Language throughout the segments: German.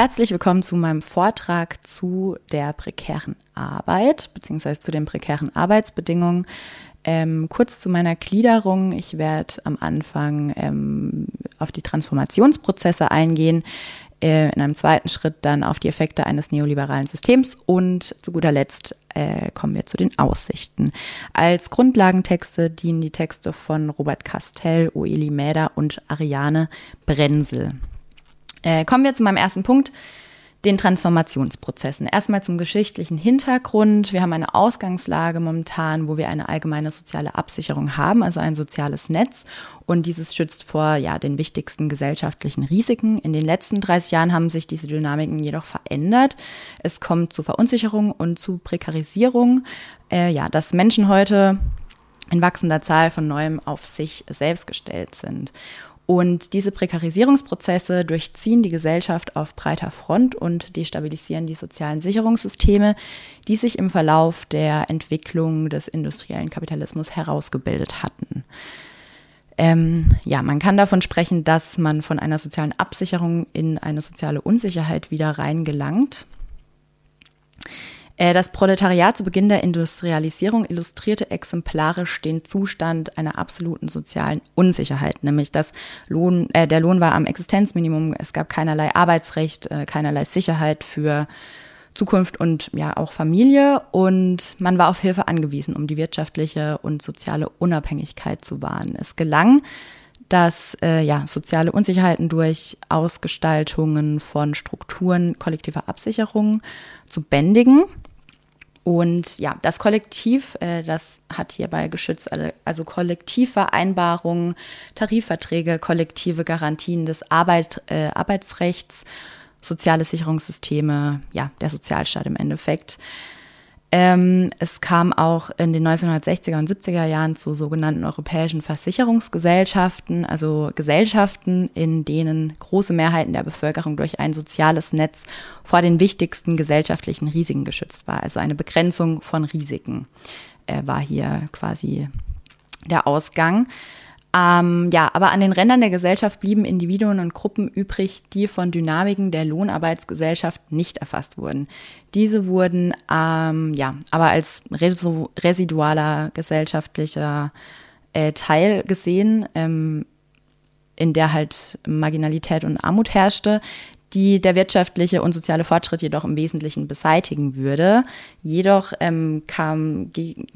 Herzlich willkommen zu meinem Vortrag zu der prekären Arbeit beziehungsweise zu den prekären Arbeitsbedingungen. Ähm, kurz zu meiner Gliederung. Ich werde am Anfang ähm, auf die Transformationsprozesse eingehen, äh, in einem zweiten Schritt dann auf die Effekte eines neoliberalen Systems und zu guter Letzt äh, kommen wir zu den Aussichten. Als Grundlagentexte dienen die Texte von Robert Castell, Oeli Mäder und Ariane Brenzel. Äh, kommen wir zu meinem ersten Punkt, den Transformationsprozessen. Erstmal zum geschichtlichen Hintergrund. Wir haben eine Ausgangslage momentan, wo wir eine allgemeine soziale Absicherung haben, also ein soziales Netz. Und dieses schützt vor ja, den wichtigsten gesellschaftlichen Risiken. In den letzten 30 Jahren haben sich diese Dynamiken jedoch verändert. Es kommt zu Verunsicherung und zu Prekarisierung. Äh, ja, dass Menschen heute in wachsender Zahl von neuem auf sich selbst gestellt sind. Und diese Prekarisierungsprozesse durchziehen die Gesellschaft auf breiter Front und destabilisieren die sozialen Sicherungssysteme, die sich im Verlauf der Entwicklung des industriellen Kapitalismus herausgebildet hatten. Ähm, ja, man kann davon sprechen, dass man von einer sozialen Absicherung in eine soziale Unsicherheit wieder reingelangt. Äh, das Proletariat zu Beginn der Industrialisierung illustrierte exemplarisch den Zustand einer absoluten sozialen Unsicherheit, nämlich dass Lohn, äh, der Lohn war am Existenzminimum, es gab keinerlei Arbeitsrecht, äh, keinerlei Sicherheit für Zukunft und ja auch Familie und man war auf Hilfe angewiesen, um die wirtschaftliche und soziale Unabhängigkeit zu wahren. Es gelang, dass äh, ja, soziale Unsicherheiten durch Ausgestaltungen von Strukturen kollektiver Absicherung zu bändigen und ja, das Kollektiv, äh, das hat hierbei geschützt, also Kollektivvereinbarungen, Tarifverträge, kollektive Garantien des Arbeit, äh, Arbeitsrechts, soziale Sicherungssysteme, ja, der Sozialstaat im Endeffekt. Ähm, es kam auch in den 1960er und 70er Jahren zu sogenannten europäischen Versicherungsgesellschaften, also Gesellschaften, in denen große Mehrheiten der Bevölkerung durch ein soziales Netz vor den wichtigsten gesellschaftlichen Risiken geschützt war. Also eine Begrenzung von Risiken äh, war hier quasi der Ausgang. Ähm, ja, aber an den Rändern der Gesellschaft blieben Individuen und Gruppen übrig, die von Dynamiken der Lohnarbeitsgesellschaft nicht erfasst wurden. Diese wurden ähm, ja, aber als residualer gesellschaftlicher äh, Teil gesehen, ähm, in der halt Marginalität und Armut herrschte, die der wirtschaftliche und soziale Fortschritt jedoch im Wesentlichen beseitigen würde. Jedoch ähm, kam,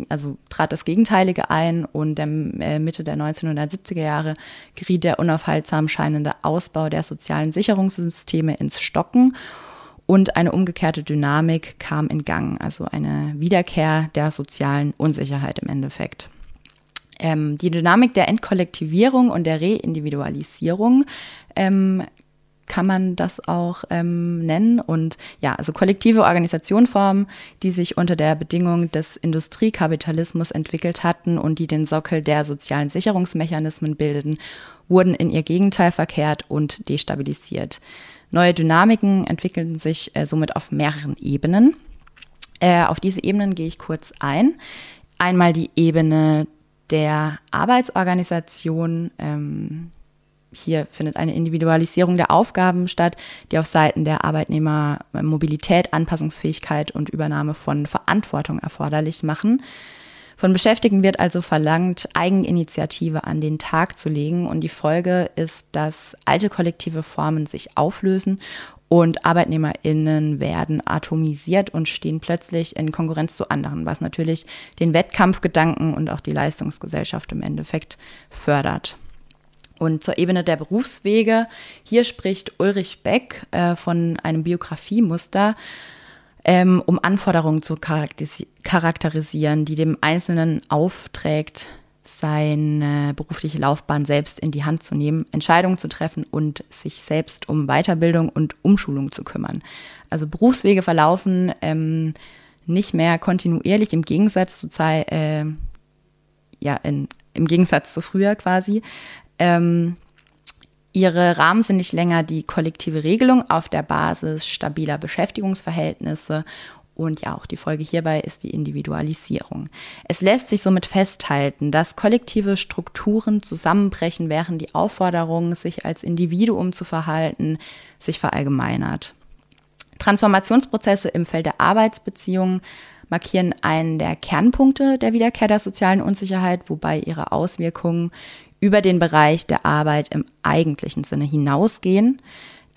also trat das Gegenteilige ein und der, äh, Mitte der 1970er Jahre geriet der unaufhaltsam scheinende Ausbau der sozialen Sicherungssysteme ins Stocken und eine umgekehrte Dynamik kam in Gang, also eine Wiederkehr der sozialen Unsicherheit im Endeffekt. Ähm, die Dynamik der Entkollektivierung und der Reindividualisierung ähm, kann man das auch ähm, nennen. Und ja, also kollektive Organisationformen, die sich unter der Bedingung des Industriekapitalismus entwickelt hatten und die den Sockel der sozialen Sicherungsmechanismen bildeten, wurden in ihr Gegenteil verkehrt und destabilisiert. Neue Dynamiken entwickelten sich äh, somit auf mehreren Ebenen. Äh, auf diese Ebenen gehe ich kurz ein. Einmal die Ebene der Arbeitsorganisation, ähm, hier findet eine Individualisierung der Aufgaben statt, die auf Seiten der Arbeitnehmer Mobilität, Anpassungsfähigkeit und Übernahme von Verantwortung erforderlich machen. Von Beschäftigten wird also verlangt, Eigeninitiative an den Tag zu legen und die Folge ist, dass alte kollektive Formen sich auflösen und Arbeitnehmerinnen werden atomisiert und stehen plötzlich in Konkurrenz zu anderen, was natürlich den Wettkampfgedanken und auch die Leistungsgesellschaft im Endeffekt fördert. Und zur Ebene der Berufswege, hier spricht Ulrich Beck äh, von einem Biografiemuster, ähm, um Anforderungen zu charakterisieren, die dem Einzelnen aufträgt, seine berufliche Laufbahn selbst in die Hand zu nehmen, Entscheidungen zu treffen und sich selbst um Weiterbildung und Umschulung zu kümmern. Also Berufswege verlaufen ähm, nicht mehr kontinuierlich im Gegensatz zu äh, ja, in, im Gegensatz zu früher quasi, ähm, ihre Rahmen sind nicht länger die kollektive Regelung auf der Basis stabiler Beschäftigungsverhältnisse und ja, auch die Folge hierbei ist die Individualisierung. Es lässt sich somit festhalten, dass kollektive Strukturen zusammenbrechen, während die Aufforderung, sich als Individuum zu verhalten, sich verallgemeinert. Transformationsprozesse im Feld der Arbeitsbeziehungen markieren einen der Kernpunkte der Wiederkehr der sozialen Unsicherheit, wobei ihre Auswirkungen über den Bereich der Arbeit im eigentlichen Sinne hinausgehen.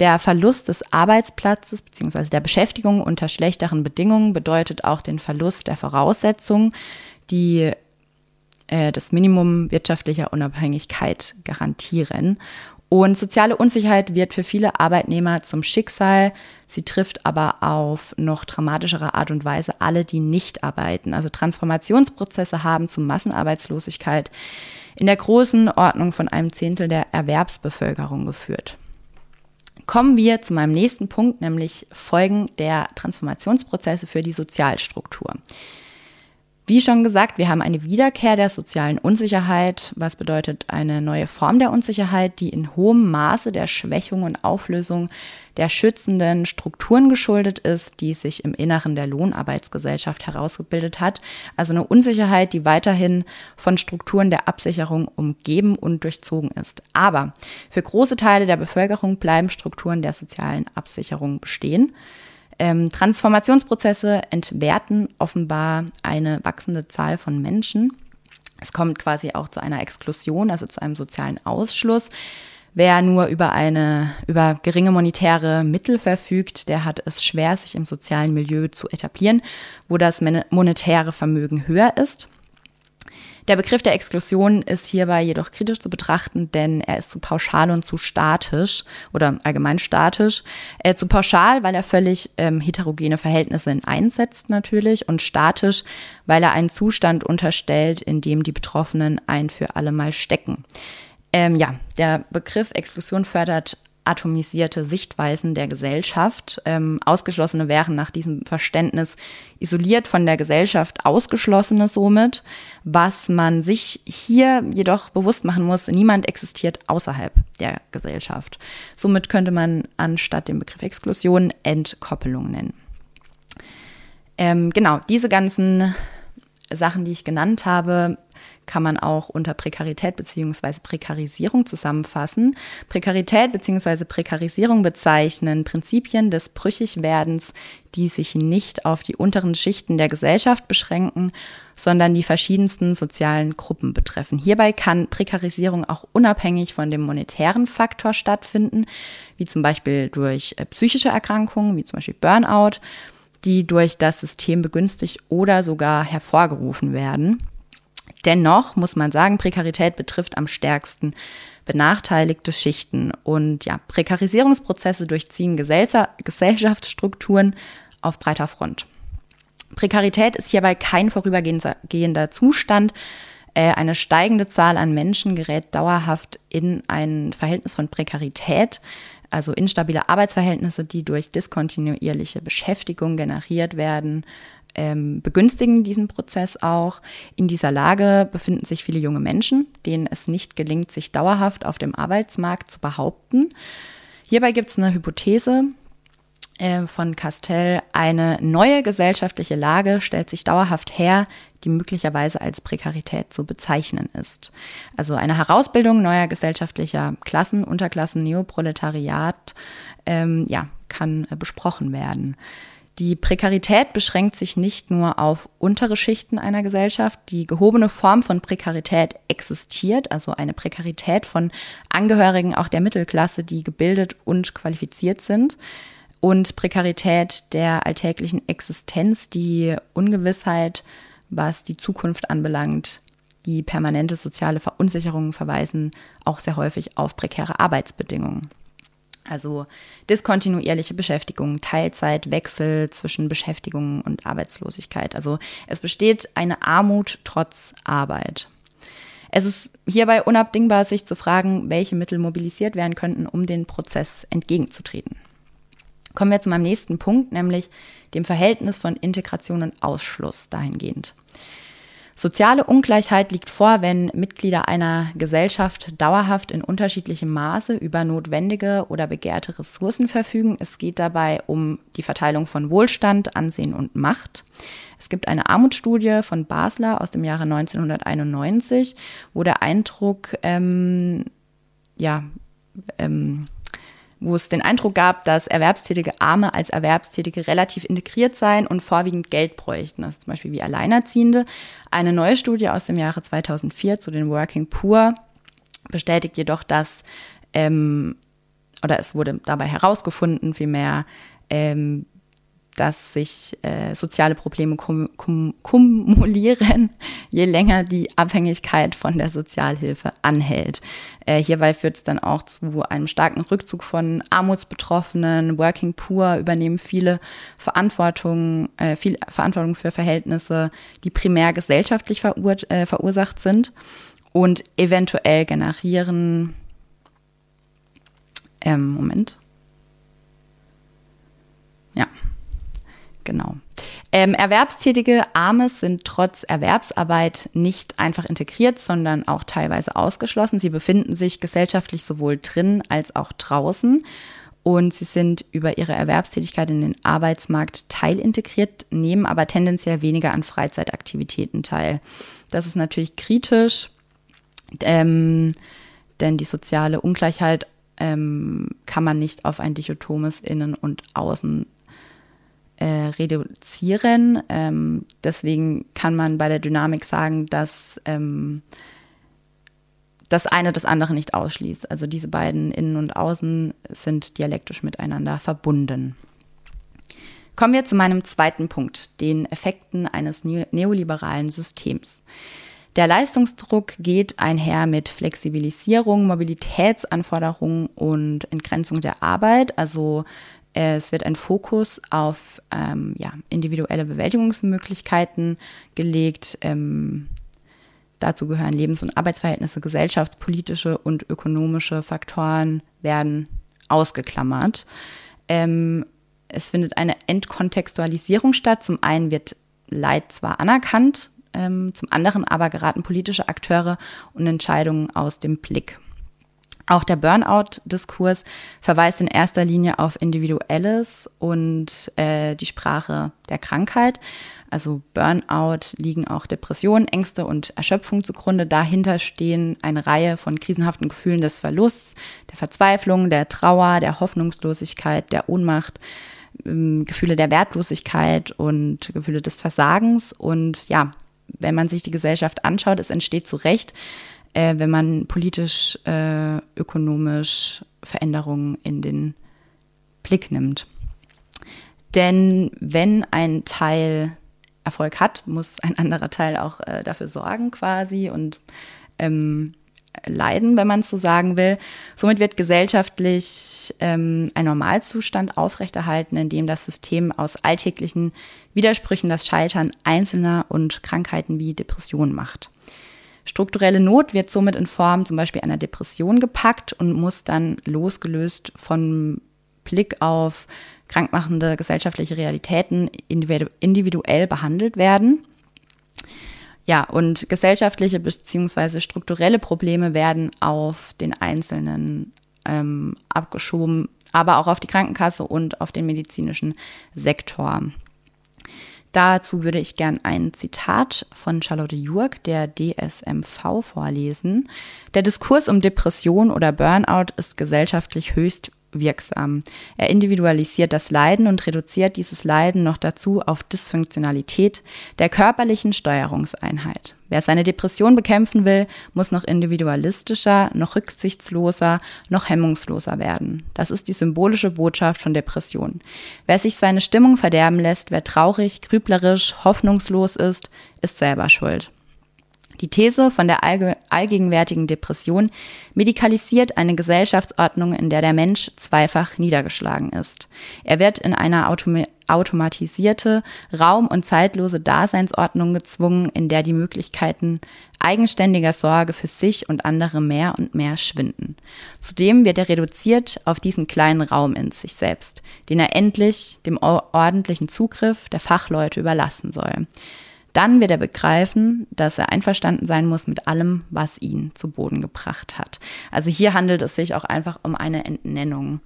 Der Verlust des Arbeitsplatzes bzw. der Beschäftigung unter schlechteren Bedingungen bedeutet auch den Verlust der Voraussetzungen, die äh, das Minimum wirtschaftlicher Unabhängigkeit garantieren. Und soziale Unsicherheit wird für viele Arbeitnehmer zum Schicksal. Sie trifft aber auf noch dramatischere Art und Weise alle, die nicht arbeiten. Also Transformationsprozesse haben zu Massenarbeitslosigkeit in der großen Ordnung von einem Zehntel der Erwerbsbevölkerung geführt. Kommen wir zu meinem nächsten Punkt, nämlich Folgen der Transformationsprozesse für die Sozialstruktur. Wie schon gesagt, wir haben eine Wiederkehr der sozialen Unsicherheit, was bedeutet eine neue Form der Unsicherheit, die in hohem Maße der Schwächung und Auflösung der schützenden Strukturen geschuldet ist, die sich im Inneren der Lohnarbeitsgesellschaft herausgebildet hat. Also eine Unsicherheit, die weiterhin von Strukturen der Absicherung umgeben und durchzogen ist. Aber für große Teile der Bevölkerung bleiben Strukturen der sozialen Absicherung bestehen. Ähm, Transformationsprozesse entwerten offenbar eine wachsende Zahl von Menschen. Es kommt quasi auch zu einer Exklusion, also zu einem sozialen Ausschluss. Wer nur über eine, über geringe monetäre Mittel verfügt, der hat es schwer, sich im sozialen Milieu zu etablieren, wo das monetäre Vermögen höher ist. Der Begriff der Exklusion ist hierbei jedoch kritisch zu betrachten, denn er ist zu pauschal und zu statisch oder allgemein statisch. Äh, zu pauschal, weil er völlig ähm, heterogene Verhältnisse einsetzt natürlich und statisch, weil er einen Zustand unterstellt, in dem die Betroffenen ein für alle Mal stecken. Ähm, ja, der Begriff Exklusion fördert atomisierte Sichtweisen der Gesellschaft. Ähm, Ausgeschlossene wären nach diesem Verständnis isoliert von der Gesellschaft, Ausgeschlossene somit. Was man sich hier jedoch bewusst machen muss, niemand existiert außerhalb der Gesellschaft. Somit könnte man anstatt dem Begriff Exklusion Entkoppelung nennen. Ähm, genau, diese ganzen Sachen, die ich genannt habe, kann man auch unter Prekarität beziehungsweise Prekarisierung zusammenfassen. Prekarität beziehungsweise Prekarisierung bezeichnen Prinzipien des Brüchigwerdens, die sich nicht auf die unteren Schichten der Gesellschaft beschränken, sondern die verschiedensten sozialen Gruppen betreffen. Hierbei kann Prekarisierung auch unabhängig von dem monetären Faktor stattfinden, wie zum Beispiel durch äh, psychische Erkrankungen, wie zum Beispiel Burnout, die durch das System begünstigt oder sogar hervorgerufen werden. Dennoch muss man sagen, Prekarität betrifft am stärksten benachteiligte Schichten und ja, Prekarisierungsprozesse durchziehen Gesellschaftsstrukturen auf breiter Front. Prekarität ist hierbei kein vorübergehender Zustand. Äh, eine steigende Zahl an Menschen gerät dauerhaft in ein Verhältnis von Prekarität, also instabile Arbeitsverhältnisse, die durch diskontinuierliche Beschäftigung generiert werden, ähm, begünstigen diesen Prozess auch. In dieser Lage befinden sich viele junge Menschen, denen es nicht gelingt, sich dauerhaft auf dem Arbeitsmarkt zu behaupten. Hierbei gibt es eine Hypothese äh, von Castell. Eine neue gesellschaftliche Lage stellt sich dauerhaft her, die möglicherweise als Prekarität zu bezeichnen ist. Also eine Herausbildung neuer gesellschaftlicher Klassen, Unterklassen, Neoproletariat, ähm, ja, kann äh, besprochen werden. Die Prekarität beschränkt sich nicht nur auf untere Schichten einer Gesellschaft. Die gehobene Form von Prekarität existiert, also eine Prekarität von Angehörigen auch der Mittelklasse, die gebildet und qualifiziert sind. Und Prekarität der alltäglichen Existenz, die Ungewissheit, was die Zukunft anbelangt, die permanente soziale Verunsicherungen verweisen auch sehr häufig auf prekäre Arbeitsbedingungen. Also diskontinuierliche Beschäftigung, Teilzeit, Wechsel zwischen Beschäftigung und Arbeitslosigkeit. Also es besteht eine Armut trotz Arbeit. Es ist hierbei unabdingbar, sich zu fragen, welche Mittel mobilisiert werden könnten, um den Prozess entgegenzutreten. Kommen wir zu meinem nächsten Punkt, nämlich dem Verhältnis von Integration und Ausschluss dahingehend. Soziale Ungleichheit liegt vor, wenn Mitglieder einer Gesellschaft dauerhaft in unterschiedlichem Maße über notwendige oder begehrte Ressourcen verfügen. Es geht dabei um die Verteilung von Wohlstand, Ansehen und Macht. Es gibt eine Armutsstudie von Basler aus dem Jahre 1991, wo der Eindruck, ähm, ja, ähm, wo es den Eindruck gab, dass erwerbstätige Arme als Erwerbstätige relativ integriert seien und vorwiegend Geld bräuchten, das zum Beispiel wie Alleinerziehende. Eine neue Studie aus dem Jahre 2004 zu den Working Poor bestätigt jedoch, dass, ähm, oder es wurde dabei herausgefunden, vielmehr, ähm, dass sich äh, soziale Probleme kum kum kumulieren, je länger die Abhängigkeit von der Sozialhilfe anhält. Äh, hierbei führt es dann auch zu einem starken Rückzug von Armutsbetroffenen. Working Poor übernehmen viele Verantwortung, äh, viel Verantwortung für Verhältnisse, die primär gesellschaftlich verur äh, verursacht sind und eventuell generieren. Ähm, Moment. Ja, Genau. Ähm, erwerbstätige Arme sind trotz Erwerbsarbeit nicht einfach integriert, sondern auch teilweise ausgeschlossen. Sie befinden sich gesellschaftlich sowohl drin als auch draußen und sie sind über ihre Erwerbstätigkeit in den Arbeitsmarkt teilintegriert, nehmen aber tendenziell weniger an Freizeitaktivitäten teil. Das ist natürlich kritisch, ähm, denn die soziale Ungleichheit ähm, kann man nicht auf ein dichotomes Innen und Außen äh, reduzieren. Ähm, deswegen kann man bei der Dynamik sagen, dass ähm, das eine das andere nicht ausschließt. Also diese beiden Innen und Außen sind dialektisch miteinander verbunden. Kommen wir zu meinem zweiten Punkt, den Effekten eines neoliberalen Systems. Der Leistungsdruck geht einher mit Flexibilisierung, Mobilitätsanforderungen und Entgrenzung der Arbeit, also es wird ein Fokus auf ähm, ja, individuelle Bewältigungsmöglichkeiten gelegt. Ähm, dazu gehören Lebens- und Arbeitsverhältnisse, gesellschaftspolitische und ökonomische Faktoren werden ausgeklammert. Ähm, es findet eine Entkontextualisierung statt. Zum einen wird Leid zwar anerkannt, ähm, zum anderen aber geraten politische Akteure und Entscheidungen aus dem Blick. Auch der Burnout-Diskurs verweist in erster Linie auf Individuelles und äh, die Sprache der Krankheit. Also Burnout liegen auch Depressionen, Ängste und Erschöpfung zugrunde. Dahinter stehen eine Reihe von krisenhaften Gefühlen des Verlusts, der Verzweiflung, der Trauer, der Hoffnungslosigkeit, der Ohnmacht, ähm, Gefühle der Wertlosigkeit und Gefühle des Versagens. Und ja, wenn man sich die Gesellschaft anschaut, es entsteht zu Recht äh, wenn man politisch, äh, ökonomisch Veränderungen in den Blick nimmt. Denn wenn ein Teil Erfolg hat, muss ein anderer Teil auch äh, dafür sorgen quasi und ähm, leiden, wenn man es so sagen will. Somit wird gesellschaftlich ähm, ein Normalzustand aufrechterhalten, in dem das System aus alltäglichen Widersprüchen das Scheitern Einzelner und Krankheiten wie Depressionen macht. Strukturelle Not wird somit in Form zum Beispiel einer Depression gepackt und muss dann losgelöst von Blick auf krankmachende gesellschaftliche Realitäten individuell behandelt werden. Ja, und gesellschaftliche bzw. strukturelle Probleme werden auf den Einzelnen ähm, abgeschoben, aber auch auf die Krankenkasse und auf den medizinischen Sektor. Dazu würde ich gern ein Zitat von Charlotte Jurg, der DSMV, vorlesen. Der Diskurs um Depression oder Burnout ist gesellschaftlich höchst wirksam. Er individualisiert das Leiden und reduziert dieses Leiden noch dazu auf Dysfunktionalität der körperlichen Steuerungseinheit. Wer seine Depression bekämpfen will, muss noch individualistischer, noch rücksichtsloser, noch hemmungsloser werden. Das ist die symbolische Botschaft von Depression. Wer sich seine Stimmung verderben lässt, wer traurig, grüblerisch, hoffnungslos ist, ist selber schuld. Die These von der allgegenwärtigen Depression medikalisiert eine Gesellschaftsordnung, in der der Mensch zweifach niedergeschlagen ist. Er wird in eine Autom automatisierte, raum- und zeitlose Daseinsordnung gezwungen, in der die Möglichkeiten eigenständiger Sorge für sich und andere mehr und mehr schwinden. Zudem wird er reduziert auf diesen kleinen Raum in sich selbst, den er endlich dem ordentlichen Zugriff der Fachleute überlassen soll. Dann wird er begreifen, dass er einverstanden sein muss mit allem, was ihn zu Boden gebracht hat. Also hier handelt es sich auch einfach um eine Entnennung.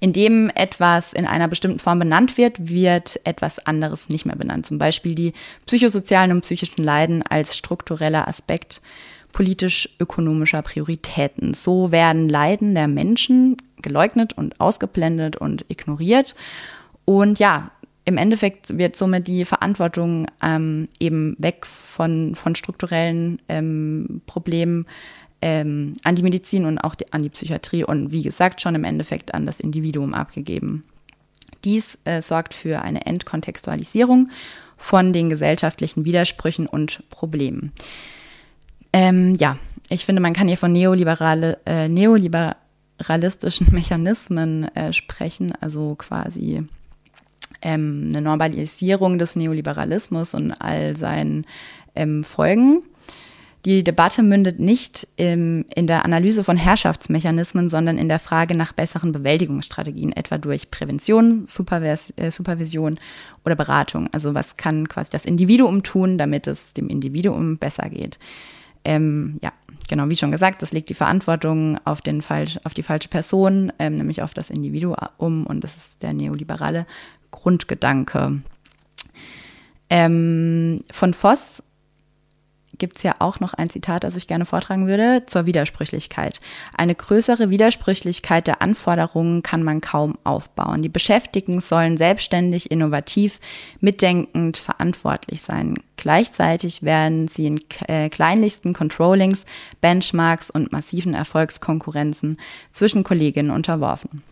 Indem etwas in einer bestimmten Form benannt wird, wird etwas anderes nicht mehr benannt. Zum Beispiel die psychosozialen und psychischen Leiden als struktureller Aspekt politisch-ökonomischer Prioritäten. So werden Leiden der Menschen geleugnet und ausgeblendet und ignoriert. Und ja, im Endeffekt wird somit die Verantwortung ähm, eben weg von, von strukturellen ähm, Problemen ähm, an die Medizin und auch die, an die Psychiatrie und wie gesagt schon im Endeffekt an das Individuum abgegeben. Dies äh, sorgt für eine Entkontextualisierung von den gesellschaftlichen Widersprüchen und Problemen. Ähm, ja, ich finde, man kann hier von neoliberale, äh, neoliberalistischen Mechanismen äh, sprechen, also quasi ähm, eine Normalisierung des Neoliberalismus und all seinen ähm, Folgen. Die Debatte mündet nicht im, in der Analyse von Herrschaftsmechanismen, sondern in der Frage nach besseren Bewältigungsstrategien, etwa durch Prävention, Supervis äh, Supervision oder Beratung. Also was kann quasi das Individuum tun, damit es dem Individuum besser geht. Ähm, ja, genau, wie schon gesagt, das legt die Verantwortung auf, den falsch, auf die falsche Person, ähm, nämlich auf das Individuum und das ist der neoliberale Grundgedanke. Ähm, von Voss gibt es ja auch noch ein Zitat, das ich gerne vortragen würde, zur Widersprüchlichkeit. Eine größere Widersprüchlichkeit der Anforderungen kann man kaum aufbauen. Die Beschäftigten sollen selbstständig, innovativ, mitdenkend, verantwortlich sein. Gleichzeitig werden sie in äh, kleinlichsten Controllings, Benchmarks und massiven Erfolgskonkurrenzen zwischen Kolleginnen unterworfen.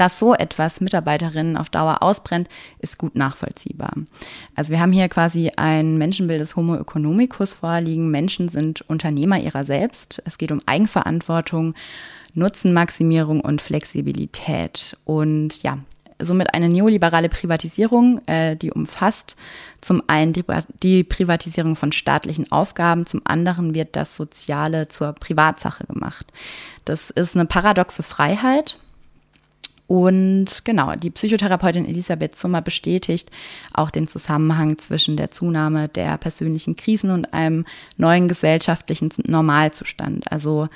Dass so etwas Mitarbeiterinnen auf Dauer ausbrennt, ist gut nachvollziehbar. Also wir haben hier quasi ein Menschenbild des Homo economicus vorliegen. Menschen sind Unternehmer ihrer selbst. Es geht um Eigenverantwortung, Nutzenmaximierung und Flexibilität. Und ja, somit eine neoliberale Privatisierung, äh, die umfasst zum einen die, die, Privatisierung von staatlichen Aufgaben, zum anderen wird das Soziale zur Privatsache gemacht. Das ist eine paradoxe Freiheit, und genau, die Psychotherapeutin Elisabeth Zummer bestätigt auch den Zusammenhang zwischen der Zunahme der persönlichen Krisen und einem neuen gesellschaftlichen Normalzustand. Also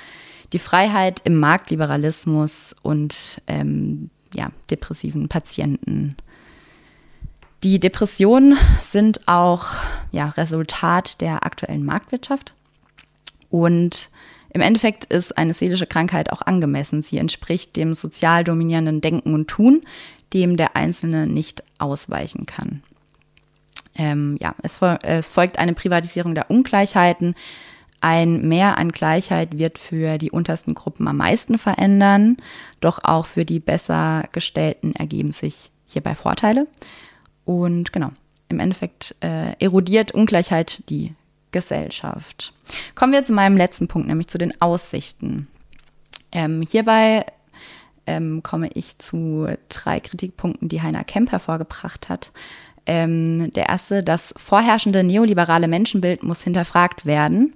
die Freiheit im Marktliberalismus und ähm, ja, depressiven Patienten. Die Depressionen sind auch ja, Resultat der aktuellen Marktwirtschaft und im Endeffekt ist eine seelische Krankheit auch angemessen. Sie entspricht dem sozial dominierenden Denken und Tun, dem der Einzelne nicht ausweichen kann. Ähm, ja, es, es folgt eine Privatisierung der Ungleichheiten. Ein Mehr an Gleichheit wird für die untersten Gruppen am meisten verändern, doch auch für die besser gestellten ergeben sich hierbei Vorteile. Und genau, im Endeffekt äh, erodiert Ungleichheit die Gesellschaft. Kommen wir zu meinem letzten Punkt, nämlich zu den Aussichten. Ähm, hierbei ähm, komme ich zu drei Kritikpunkten, die Heiner Kemp hervorgebracht hat. Ähm, der erste, das vorherrschende neoliberale Menschenbild muss hinterfragt werden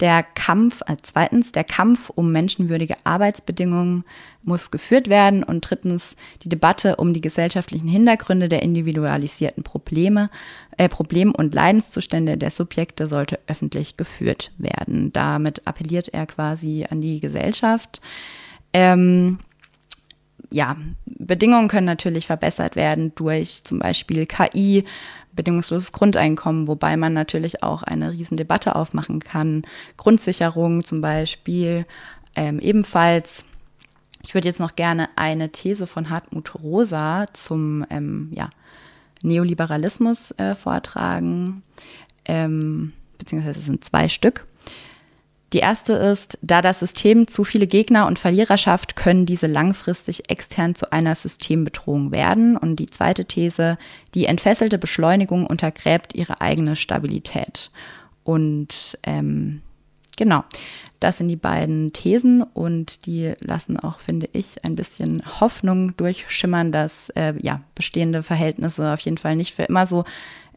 der Kampf, äh, zweitens, der Kampf um menschenwürdige Arbeitsbedingungen muss geführt werden und drittens, die Debatte um die gesellschaftlichen Hintergründe der individualisierten Probleme, äh, Problem- und Leidenszustände der Subjekte sollte öffentlich geführt werden. Damit appelliert er quasi an die Gesellschaft. Ähm, ja, Bedingungen können natürlich verbessert werden durch zum Beispiel KI, bedingungsloses Grundeinkommen, wobei man natürlich auch eine Riesendebatte aufmachen kann. Grundsicherung zum Beispiel ähm, ebenfalls. Ich würde jetzt noch gerne eine These von Hartmut Rosa zum ähm, ja, Neoliberalismus äh, vortragen, ähm, beziehungsweise es sind zwei Stück. Die erste ist, da das System zu viele Gegner und Verlierer schafft, können diese langfristig extern zu einer Systembedrohung werden. Und die zweite These, die entfesselte Beschleunigung untergräbt ihre eigene Stabilität. Und ähm, genau, das sind die beiden Thesen und die lassen auch, finde ich, ein bisschen Hoffnung durchschimmern, dass äh, ja, bestehende Verhältnisse auf jeden Fall nicht für immer so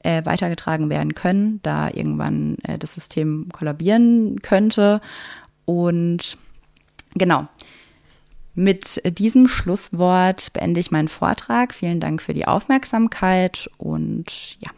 äh, weitergetragen werden können, da irgendwann äh, das System kollabieren könnte. Und genau. Mit diesem Schlusswort beende ich meinen Vortrag. Vielen Dank für die Aufmerksamkeit und ja.